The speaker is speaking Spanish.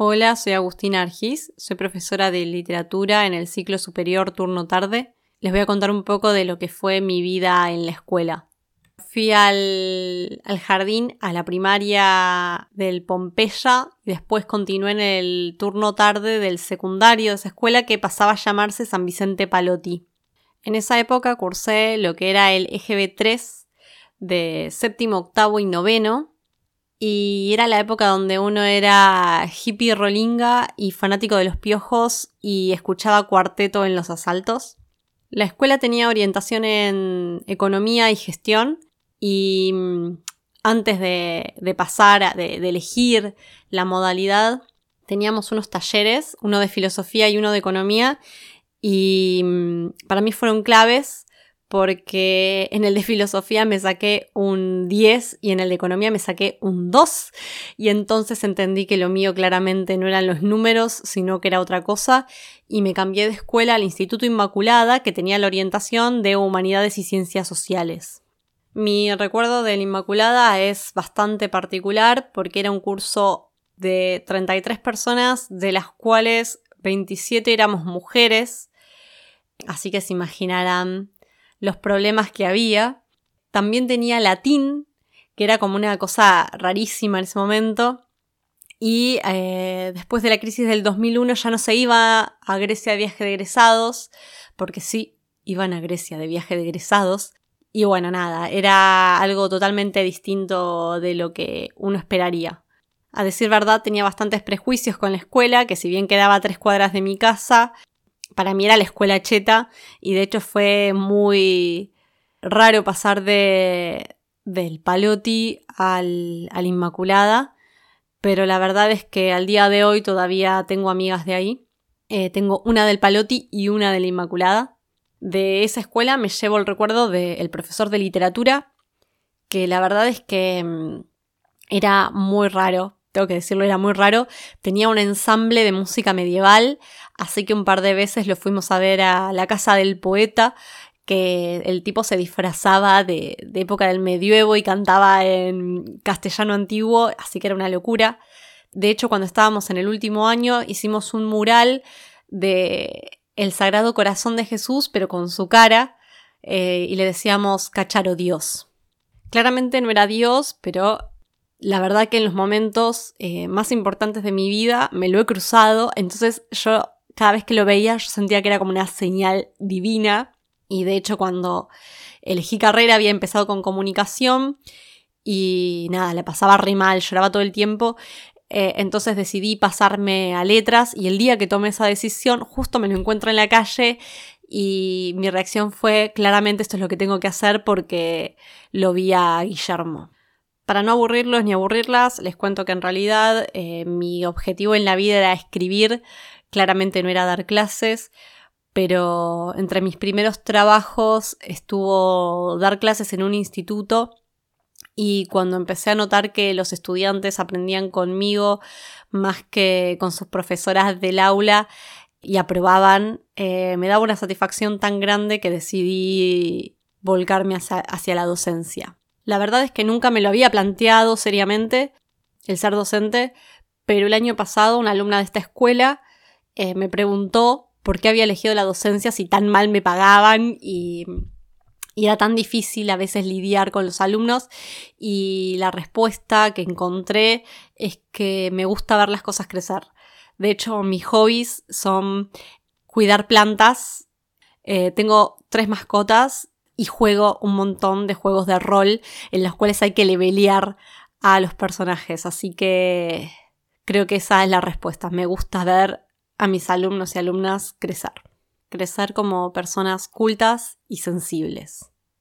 Hola, soy Agustina Argis, soy profesora de literatura en el ciclo superior turno tarde. Les voy a contar un poco de lo que fue mi vida en la escuela. Fui al, jardín, a la primaria del Pompeya y después continué en el turno tarde del secundario de esa escuela que pasaba a llamarse San Vicente Palotti. En esa época cursé lo que era el EGB 3 de séptimo, octavo y noveno, y era la época donde uno era hippie rolinga y fanático de los piojos y escuchaba cuarteto en los asaltos. La escuela tenía orientación en economía y gestión y mm, antes de, pasar, de, de elegir la modalidad, teníamos unos talleres, uno de filosofía y uno de economía y mm, para mí fueron claves porque en el de filosofía me saqué un 10 y en el de economía me saqué un 2 y entonces entendí que lo mío claramente no eran los números, sino que era otra cosa. Y me cambié de escuela al Instituto Inmaculada que tenía la orientación de Humanidades y Ciencias Sociales. Mi recuerdo de la Inmaculada es bastante particular porque era un curso de 33 personas, de las cuales 27 éramos mujeres, así que se imaginarán los problemas que había. También tenía latín, que era como una cosa rarísima en ese momento. Y eh, después de la crisis del 2001 ya no se iba a Grecia de viaje de egresados, porque sí, iban a Grecia de viaje de egresados. Y bueno, nada, era algo totalmente distinto de lo que uno esperaría. A decir verdad, tenía bastantes prejuicios con la escuela, que si bien quedaba a tres cuadras de mi casa, para mí era la escuela cheta y de hecho fue muy raro pasar de, del Palotti al, Inmaculada, pero la verdad es que al día de hoy todavía tengo amigas de ahí. Eh, tengo una del Palotti y una de la Inmaculada. De esa escuela me llevo el recuerdo del profesor de literatura, que la verdad es que mm, era muy raro tengo que decirlo, era muy raro. Tenía un ensamble de música medieval, así que un par de veces lo fuimos a ver a la casa del poeta, que el tipo se disfrazaba de, época del medievo y cantaba en castellano antiguo, así que era una locura. De hecho, cuando estábamos en el último año, hicimos un mural de el Sagrado Corazón de Jesús, pero con su cara, eh, y le decíamos Cacharo Dios. Claramente no era Dios, pero la verdad que en los momentos eh, más importantes de mi vida me lo he cruzado, entonces yo cada vez que lo veía yo sentía que era como una señal divina. Y de hecho cuando elegí carrera había empezado con comunicación y nada, le pasaba re mal, lloraba todo el tiempo, eh, entonces decidí pasarme a letras y el día que tomé esa decisión justo me lo encuentro en la calle y mi reacción fue claramente esto es lo que tengo que hacer porque lo vi a Guillermo. Para no aburrirlos ni aburrirlas, les cuento que en realidad eh, mi objetivo en la vida era escribir, claramente no era dar clases, pero entre mis primeros trabajos estuvo dar clases en un instituto y cuando empecé a notar que los estudiantes aprendían conmigo más que con sus profesoras del aula y aprobaban, eh, me daba una satisfacción tan grande que decidí volcarme hacia la docencia. La verdad es que nunca me lo había planteado seriamente el ser docente, pero el año pasado una alumna de esta escuela eh, me preguntó por qué había elegido la docencia si tan mal me pagaban y, era tan difícil a veces lidiar con los alumnos y la respuesta que encontré es que me gusta ver las cosas crecer. De hecho, mis hobbies son cuidar plantas. Eh, tengo tres mascotas y juego un montón de juegos de rol en los cuales hay que levelear a los personajes. Así que creo que esa es la respuesta. Me gusta ver a mis alumnos y alumnas crecer. Crecer como personas cultas y sensibles.